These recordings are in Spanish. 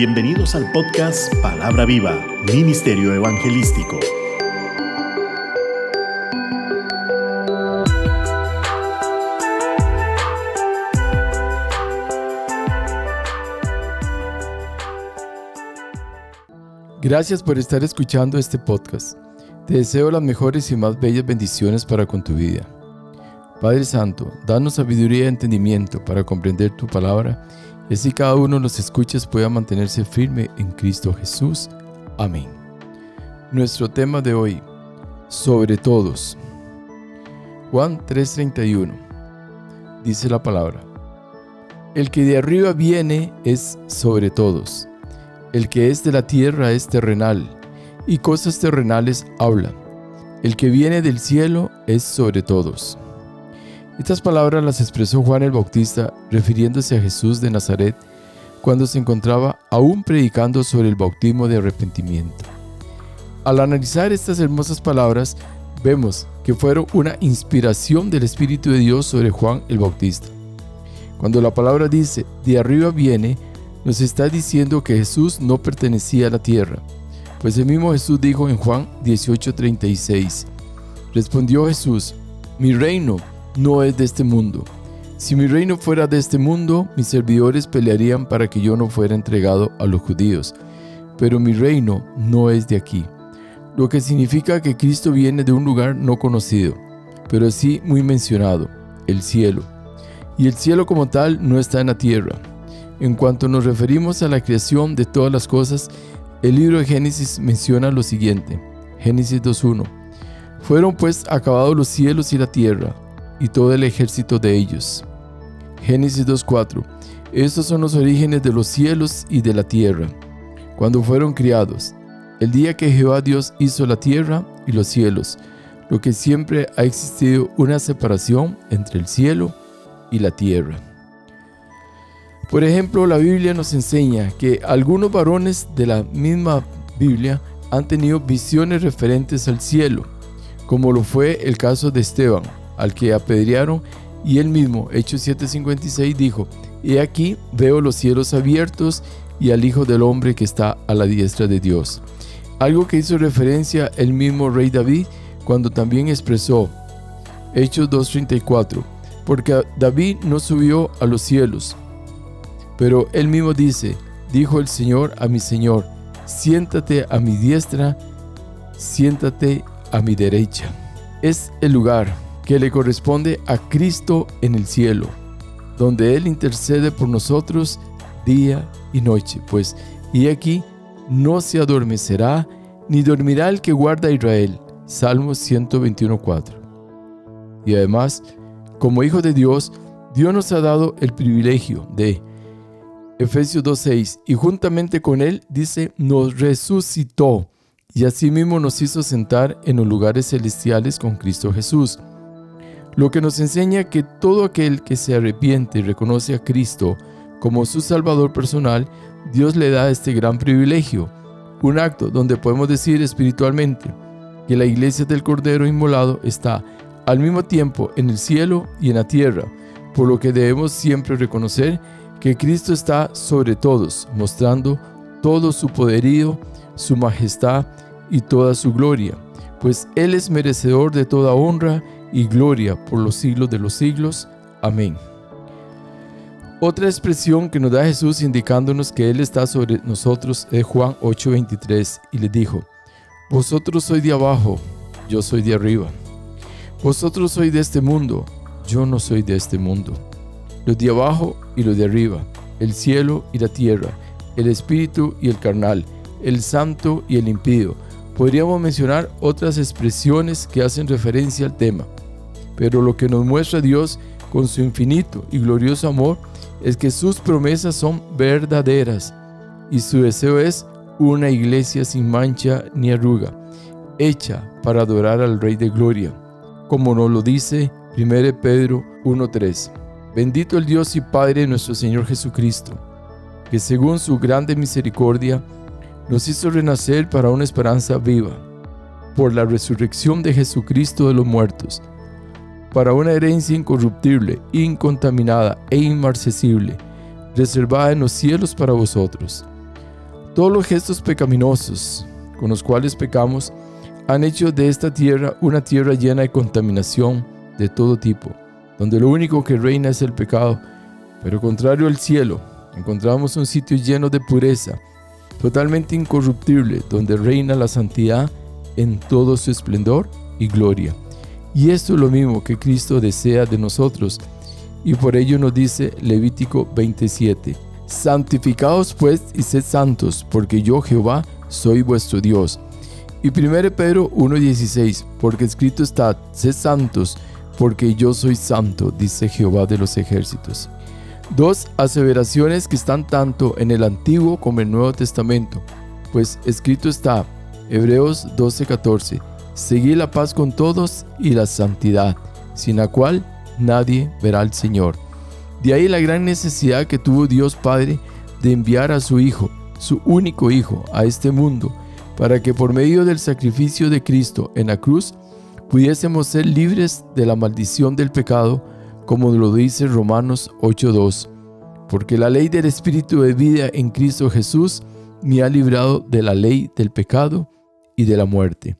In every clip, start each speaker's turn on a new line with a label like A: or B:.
A: Bienvenidos al podcast Palabra Viva, Ministerio Evangelístico.
B: Gracias por estar escuchando este podcast. Te deseo las mejores y más bellas bendiciones para con tu vida. Padre Santo, danos sabiduría y entendimiento para comprender tu palabra y así cada uno de los escuchas pueda mantenerse firme en Cristo Jesús. Amén. Nuestro tema de hoy, sobre todos. Juan 3:31. Dice la palabra. El que de arriba viene es sobre todos. El que es de la tierra es terrenal, y cosas terrenales habla. El que viene del cielo es sobre todos. Estas palabras las expresó Juan el Bautista refiriéndose a Jesús de Nazaret cuando se encontraba aún predicando sobre el bautismo de arrepentimiento. Al analizar estas hermosas palabras, vemos que fueron una inspiración del Espíritu de Dios sobre Juan el Bautista. Cuando la palabra dice, de arriba viene, nos está diciendo que Jesús no pertenecía a la tierra, pues el mismo Jesús dijo en Juan 18:36, respondió Jesús, mi reino no es de este mundo. Si mi reino fuera de este mundo, mis servidores pelearían para que yo no fuera entregado a los judíos. Pero mi reino no es de aquí. Lo que significa que Cristo viene de un lugar no conocido, pero sí muy mencionado, el cielo. Y el cielo como tal no está en la tierra. En cuanto nos referimos a la creación de todas las cosas, el libro de Génesis menciona lo siguiente. Génesis 2.1. Fueron pues acabados los cielos y la tierra, y todo el ejército de ellos. Génesis 2.4. Estos son los orígenes de los cielos y de la tierra, cuando fueron criados, el día que Jehová Dios hizo la tierra y los cielos, lo que siempre ha existido una separación entre el cielo y la tierra. Por ejemplo, la Biblia nos enseña que algunos varones de la misma Biblia han tenido visiones referentes al cielo, como lo fue el caso de Esteban, al que apedrearon, y él mismo, Hechos 7:56, dijo, He aquí veo los cielos abiertos y al Hijo del Hombre que está a la diestra de Dios. Algo que hizo referencia el mismo rey David cuando también expresó, Hechos 2:34, porque David no subió a los cielos, pero él mismo dice, dijo el Señor a mi Señor, siéntate a mi diestra, siéntate a mi derecha. Es el lugar que le corresponde a Cristo en el cielo, donde Él intercede por nosotros día y noche, pues, y aquí no se adormecerá, ni dormirá el que guarda a Israel. Salmos 121.4. Y además, como hijo de Dios, Dios nos ha dado el privilegio de Efesios 2.6, y juntamente con Él, dice, nos resucitó, y asimismo nos hizo sentar en los lugares celestiales con Cristo Jesús lo que nos enseña que todo aquel que se arrepiente y reconoce a Cristo como su Salvador personal, Dios le da este gran privilegio, un acto donde podemos decir espiritualmente que la iglesia del Cordero Inmolado está al mismo tiempo en el cielo y en la tierra, por lo que debemos siempre reconocer que Cristo está sobre todos, mostrando todo su poderío, su majestad y toda su gloria, pues Él es merecedor de toda honra y gloria por los siglos de los siglos. Amén. Otra expresión que nos da Jesús indicándonos que Él está sobre nosotros es Juan 8:23 y le dijo, Vosotros sois de abajo, yo soy de arriba. Vosotros sois de este mundo, yo no soy de este mundo. Los de abajo y los de arriba, el cielo y la tierra, el espíritu y el carnal, el santo y el impío. Podríamos mencionar otras expresiones que hacen referencia al tema. Pero lo que nos muestra Dios con su infinito y glorioso amor es que sus promesas son verdaderas y su deseo es una iglesia sin mancha ni arruga, hecha para adorar al Rey de Gloria, como nos lo dice 1 Pedro 1.3. Bendito el Dios y Padre de nuestro Señor Jesucristo, que según su grande misericordia nos hizo renacer para una esperanza viva, por la resurrección de Jesucristo de los muertos, para una herencia incorruptible, incontaminada e inmarcesible, reservada en los cielos para vosotros, Todos los gestos pecaminosos con los cuales pecamos han hecho de esta tierra una tierra llena de contaminación de todo tipo, donde lo único que reina es el pecado, pero contrario al cielo, encontramos un sitio lleno de pureza, totalmente incorruptible, donde reina la santidad en todo su esplendor y gloria. Y esto es lo mismo que Cristo desea de nosotros, y por ello nos dice Levítico 27, Santificaos pues y sed santos, porque yo Jehová soy vuestro Dios. Y 1 Pedro 1:16, porque escrito está, sed santos, porque yo soy santo, dice Jehová de los ejércitos. Dos aseveraciones que están tanto en el Antiguo como en el Nuevo Testamento, pues escrito está, Hebreos 12:14, seguid la paz con todos y la santidad, sin la cual nadie verá al Señor. De ahí la gran necesidad que tuvo Dios Padre de enviar a su Hijo, su único Hijo, a este mundo, para que por medio del sacrificio de Cristo en la cruz pudiésemos ser libres de la maldición del pecado, como lo dice Romanos 8.2. Porque la ley del Espíritu de vida en Cristo Jesús me ha librado de la ley del pecado y de la muerte.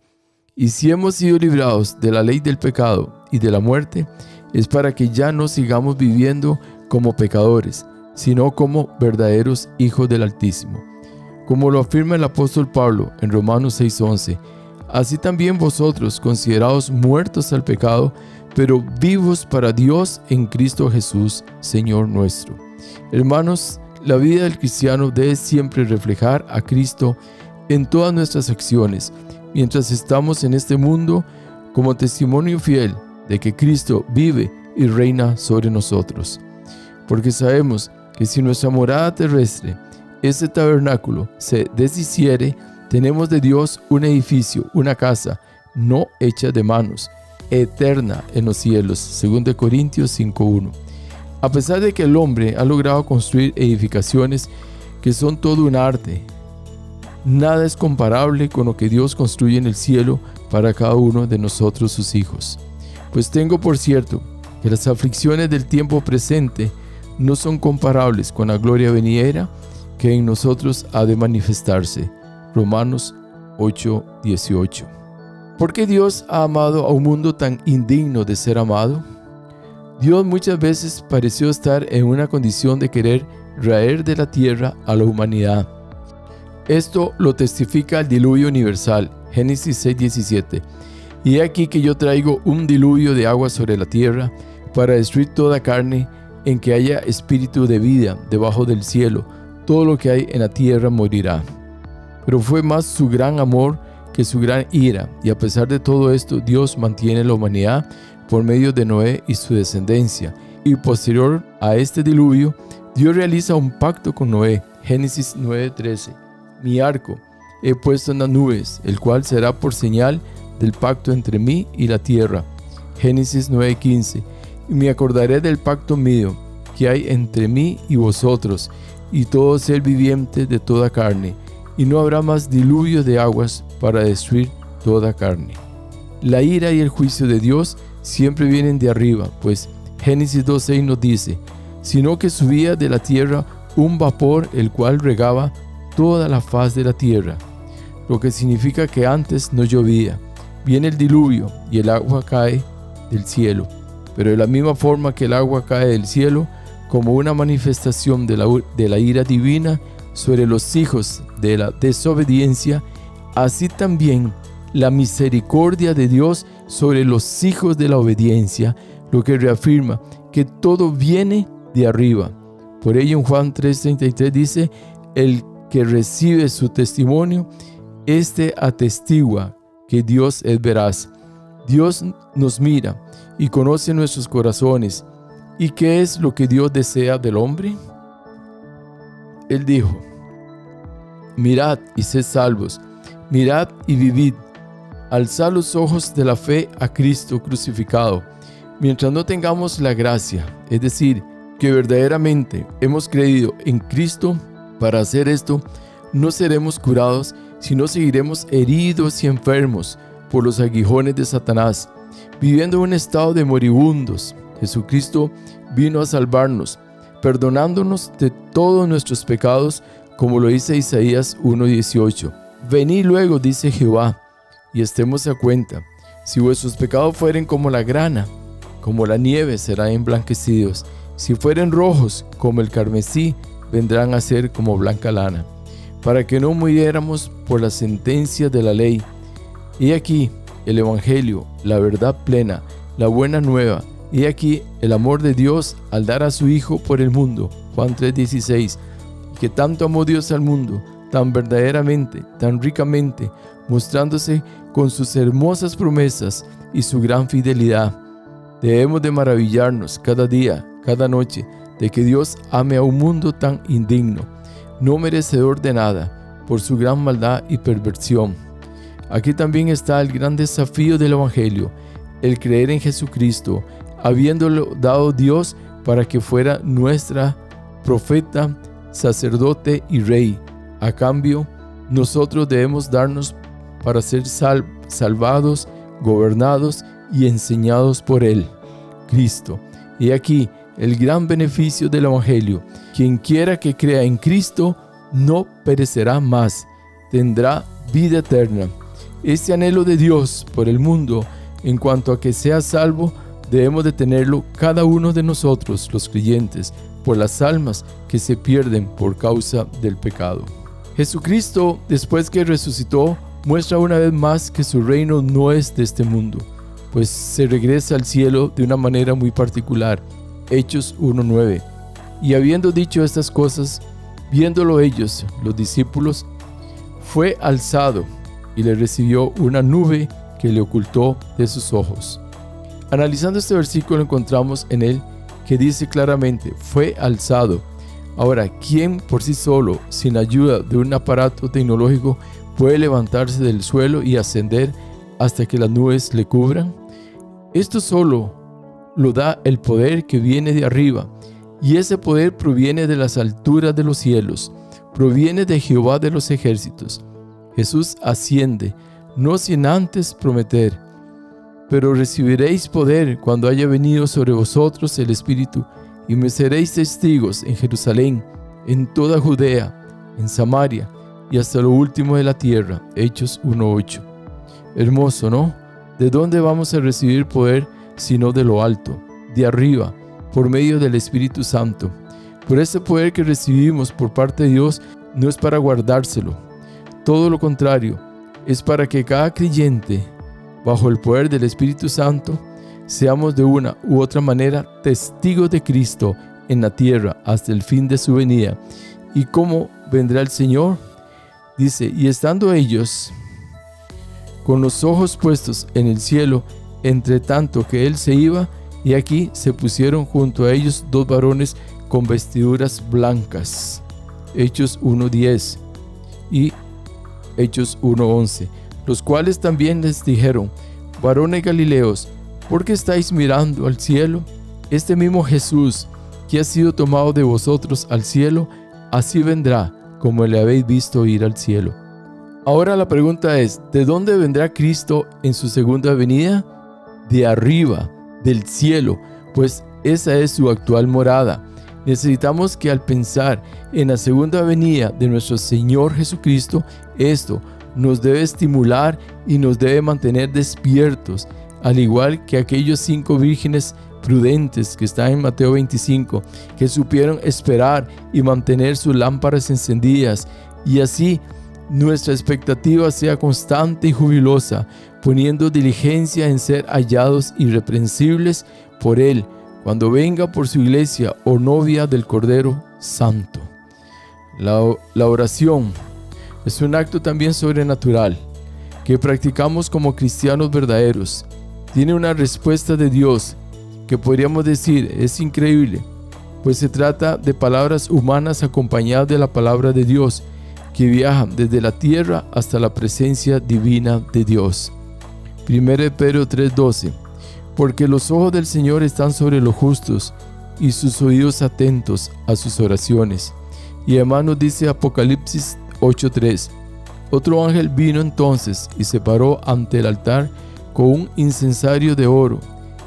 B: Y si hemos sido librados de la ley del pecado y de la muerte, es para que ya no sigamos viviendo como pecadores, sino como verdaderos hijos del Altísimo. Como lo afirma el apóstol Pablo en Romanos 6:11, así también vosotros, considerados muertos al pecado, pero vivos para Dios en Cristo Jesús, Señor nuestro. Hermanos, la vida del cristiano debe siempre reflejar a Cristo en todas nuestras acciones, mientras estamos en este mundo como testimonio fiel de que Cristo vive y reina sobre nosotros. Porque sabemos que si nuestra morada terrestre, este tabernáculo, se deshiciere, tenemos de Dios un edificio, una casa, no hecha de manos, eterna en los cielos, 2 Corintios 5.1. A pesar de que el hombre ha logrado construir edificaciones que son todo un arte, nada es comparable con lo que Dios construye en el cielo para cada uno de nosotros sus hijos. Pues tengo por cierto que las aflicciones del tiempo presente no son comparables con la gloria venidera que en nosotros ha de manifestarse. Romanos 8:18. ¿Por qué Dios ha amado a un mundo tan indigno de ser amado? Dios muchas veces pareció estar en una condición de querer raer de la tierra a la humanidad. Esto lo testifica el diluvio universal, Génesis 6:17 y he aquí que yo traigo un diluvio de agua sobre la tierra para destruir toda carne en que haya espíritu de vida debajo del cielo. Todo lo que hay en la tierra morirá. Pero fue más su gran amor su gran ira, y a pesar de todo esto, Dios mantiene la humanidad por medio de Noé y su descendencia. Y posterior a este diluvio, Dios realiza un pacto con Noé. Génesis 9:13. Mi arco he puesto en las nubes, el cual será por señal del pacto entre mí y la tierra. Génesis 9:15. Y me acordaré del pacto mío que hay entre mí y vosotros, y todo ser viviente de toda carne, y no habrá más diluvio de aguas para destruir toda carne. La ira y el juicio de Dios siempre vienen de arriba, pues Génesis 2.6 nos dice, sino que subía de la tierra un vapor el cual regaba toda la faz de la tierra, lo que significa que antes no llovía Viene el diluvio y el agua cae del cielo, pero de la misma forma que el agua cae del cielo, como una manifestación de la, de la ira divina sobre los hijos de la desobediencia, así también la misericordia de Dios sobre los hijos de la obediencia, lo que reafirma que todo viene de arriba. Por ello en Juan 3:33 dice, el que recibe su testimonio, este atestigua que Dios es veraz. Dios nos mira y conoce nuestros corazones. ¿Y qué es lo que Dios desea del hombre? Él dijo, mirad y sed salvos, mirad y vivid, alzad los ojos de la fe a Cristo crucificado, mientras no tengamos la gracia, es decir, que verdaderamente hemos creído en Cristo para hacer esto, no seremos curados no seguiremos heridos y enfermos por los aguijones de Satanás, viviendo en un estado de moribundos. Jesucristo vino a salvarnos, perdonándonos de todos nuestros pecados como lo dice Isaías 1.18. Venid luego, dice Jehová, y estemos a cuenta. Si vuestros pecados fueren como la grana, como la nieve serán emblanquecidos. Si fueren rojos como el carmesí, vendrán a ser como blanca lana. Para que no muriéramos por la sentencia de la ley. Y aquí el Evangelio, la verdad plena, la buena nueva. Y aquí el amor de Dios al dar a su Hijo por el mundo. Juan 3:16 que tanto amó Dios al mundo, tan verdaderamente, tan ricamente, mostrándose con sus hermosas promesas y su gran fidelidad. Debemos de maravillarnos cada día, cada noche, de que Dios ame a un mundo tan indigno, no merecedor de nada, por su gran maldad y perversión. Aquí también está el gran desafío del Evangelio, el creer en Jesucristo, habiéndolo dado Dios para que fuera nuestra profeta, sacerdote y rey. A cambio, nosotros debemos darnos para ser salvados, gobernados y enseñados por Él, Cristo. Y aquí el gran beneficio del Evangelio. Quien quiera que crea en Cristo no perecerá más, tendrá vida eterna. Este anhelo de Dios por el mundo, en cuanto a que sea salvo, debemos de tenerlo cada uno de nosotros, los creyentes, por las almas que se pierden por causa del pecado. Jesucristo, después que resucitó, muestra una vez más que su reino no es de este mundo, pues se regresa al cielo de una manera muy particular. Hechos 1.9. Y habiendo dicho estas cosas, viéndolo ellos, los discípulos, fue alzado y le recibió una nube que le ocultó de sus ojos. Analizando este versículo encontramos en él que dice claramente, fue alzado. Ahora, ¿quién por sí solo, sin ayuda de un aparato tecnológico, puede levantarse del suelo y ascender hasta que las nubes le cubran? Esto solo lo da el poder que viene de arriba, y ese poder proviene de las alturas de los cielos, proviene de Jehová de los ejércitos. Jesús asciende, no sin antes prometer, pero recibiréis poder cuando haya venido sobre vosotros el Espíritu, y me seréis testigos en Jerusalén, en toda Judea, en Samaria y hasta lo último de la tierra. Hechos 1.8. Hermoso, ¿no? ¿De dónde vamos a recibir poder sino de lo alto, de arriba, por medio del Espíritu Santo? Por ese poder que recibimos por parte de Dios no es para guardárselo, todo lo contrario, es para que cada creyente bajo el poder del Espíritu Santo, seamos de una u otra manera testigos de Cristo en la tierra hasta el fin de su venida. ¿Y cómo vendrá el Señor? Dice, y estando ellos con los ojos puestos en el cielo, entre tanto que Él se iba, y aquí se pusieron junto a ellos dos varones con vestiduras blancas. Hechos 1.10 y Hechos 1.11 los cuales también les dijeron, varones Galileos, ¿por qué estáis mirando al cielo? Este mismo Jesús, que ha sido tomado de vosotros al cielo, así vendrá como le habéis visto ir al cielo. Ahora la pregunta es, ¿de dónde vendrá Cristo en su segunda venida? De arriba, del cielo, pues esa es su actual morada. Necesitamos que al pensar en la segunda venida de nuestro Señor Jesucristo, esto nos debe estimular y nos debe mantener despiertos, al igual que aquellos cinco vírgenes prudentes que están en Mateo 25, que supieron esperar y mantener sus lámparas encendidas, y así nuestra expectativa sea constante y jubilosa, poniendo diligencia en ser hallados irreprensibles por Él, cuando venga por su iglesia o novia del Cordero Santo. La, la oración es un acto también sobrenatural que practicamos como cristianos verdaderos. Tiene una respuesta de Dios que podríamos decir es increíble, pues se trata de palabras humanas acompañadas de la palabra de Dios que viajan desde la tierra hasta la presencia divina de Dios. 1 Pedro 3:12 Porque los ojos del Señor están sobre los justos y sus oídos atentos a sus oraciones. Y además nos dice Apocalipsis 8.3. Otro ángel vino entonces y se paró ante el altar con un incensario de oro,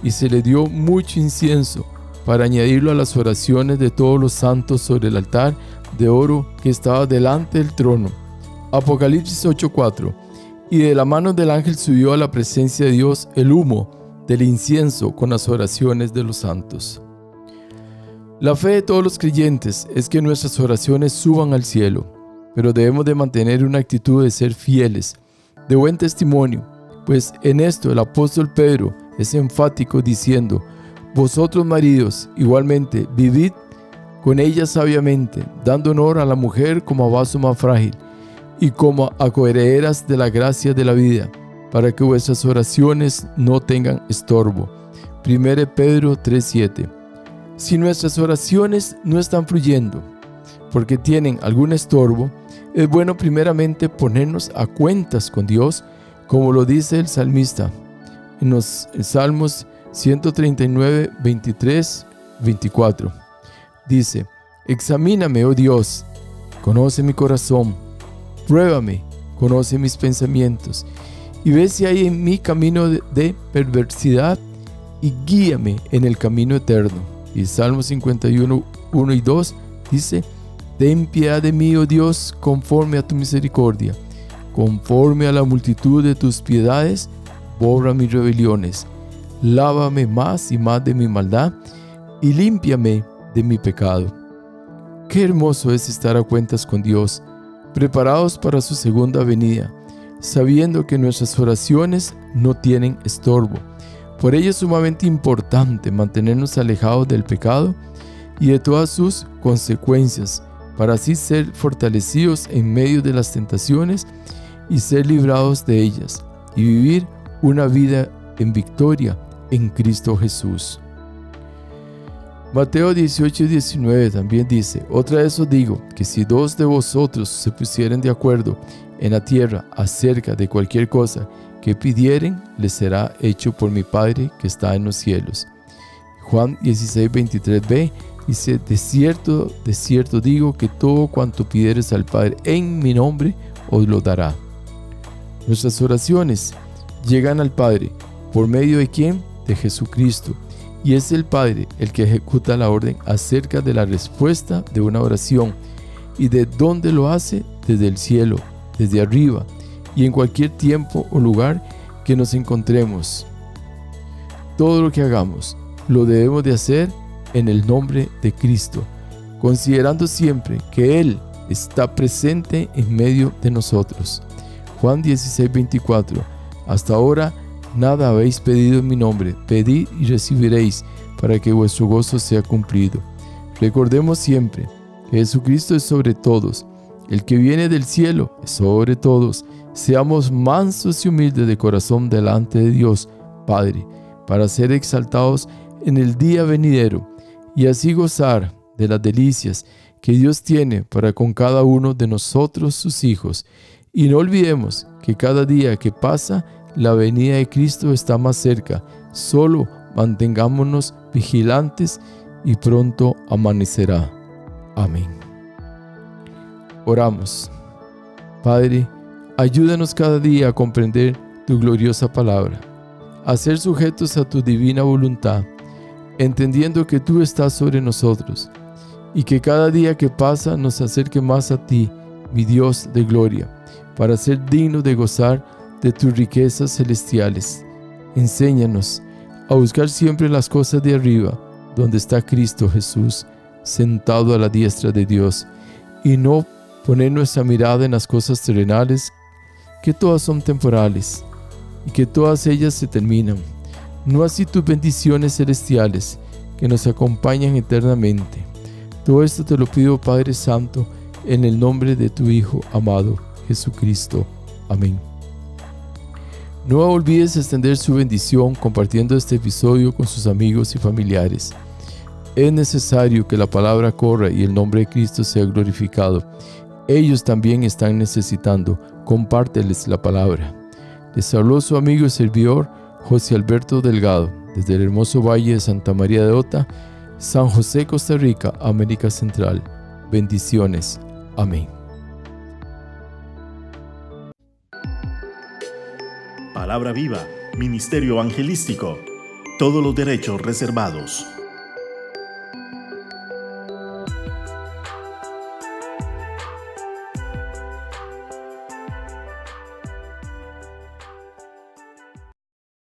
B: y se le dio mucho incienso para añadirlo a las oraciones de todos los santos sobre el altar de oro que estaba delante del trono. Apocalipsis 8:4. Y de la mano del ángel subió a la presencia de Dios el humo del incienso con las oraciones de los santos. La fe de todos los creyentes es que nuestras oraciones suban al cielo, pero debemos de mantener una actitud de ser fieles, de buen testimonio, pues en esto el apóstol Pedro es enfático diciendo, vosotros maridos igualmente vivid con ella sabiamente, dando honor a la mujer como a vaso más frágil y como a coherederas de la gracia de la vida, para que vuestras oraciones no tengan estorbo. 1 Pedro 3:7 Si nuestras oraciones no están fluyendo porque tienen algún estorbo, es bueno primeramente ponernos a cuentas con Dios, como lo dice el salmista en los Salmos 139, 23, 24. Dice, examíname, oh Dios, conoce mi corazón, pruébame, conoce mis pensamientos, y ve si hay en mí camino de, perversidad, y guíame en el camino eterno. Y Salmo 51, 1 y 2 dice, Ten piedad de mí, oh Dios, conforme a tu misericordia, conforme a la multitud de tus piedades, borra mis rebeliones, lávame más y más de mi maldad, y límpiame de mi pecado. Qué hermoso es estar a cuentas con Dios, preparados para su segunda venida, sabiendo que nuestras oraciones no tienen estorbo. Por ello es sumamente importante mantenernos alejados del pecado y de todas sus consecuencias, para así ser fortalecidos en medio de las tentaciones y ser librados de ellas, y vivir una vida en victoria en Cristo Jesús. Mateo 18 y 19 también dice, otra vez os digo, que si dos de vosotros se pusieren de acuerdo en la tierra acerca de cualquier cosa que pidieren, les será hecho por mi Padre que está en los cielos. Juan 16, 23b dice, de cierto, de cierto digo que todo cuanto pidieres al Padre en mi nombre, os lo dará. Nuestras oraciones llegan al Padre por medio de quién? De Jesucristo y es el Padre el que ejecuta la orden acerca de la respuesta de una oración y de dónde lo hace desde el cielo, desde arriba y en cualquier tiempo o lugar que nos encontremos. Todo lo que hagamos lo debemos de hacer en el nombre de Cristo, considerando siempre que Él está presente en medio de nosotros. Juan 16, 24. Hasta ahora Nada habéis pedido en mi nombre, pedid y recibiréis, para que vuestro gozo sea cumplido. Recordemos siempre que Jesucristo es sobre todos, el que viene del cielo es sobre todos. Seamos mansos y humildes de corazón delante de Dios, Padre, para ser exaltados en el día venidero y así gozar de las delicias que Dios tiene para con cada uno de nosotros sus hijos. Y no olvidemos que cada día que pasa la venida de Cristo está más cerca. Solo mantengámonos vigilantes y pronto amanecerá. Amén. Oramos. Padre, ayúdanos cada día a comprender tu gloriosa palabra, a ser sujetos a tu divina voluntad, entendiendo que tú estás sobre nosotros y que cada día que pasa nos acerque más a ti, mi Dios de gloria, para ser digno de gozar de tus riquezas celestiales. Enséñanos a buscar siempre las cosas de arriba, donde está Cristo Jesús, sentado a la diestra de Dios, y no poner nuestra mirada en las cosas terrenales, que todas son temporales, y que todas ellas se terminan. No así tus bendiciones celestiales, que nos acompañan eternamente. Todo esto te lo pido, Padre Santo, en el nombre de tu Hijo amado, Jesucristo. Amén. No olvides extender su bendición compartiendo este episodio con sus amigos y familiares. Es necesario que la palabra corra y el nombre de Cristo sea glorificado. Ellos también están necesitando. Compárteles la palabra. Les habló su amigo y servidor José Alberto Delgado desde el hermoso valle de Santa María de Ota, San José, Costa Rica, América Central. Bendiciones. Amén.
A: Palabra Viva, Ministerio Evangelístico. Todos los derechos reservados.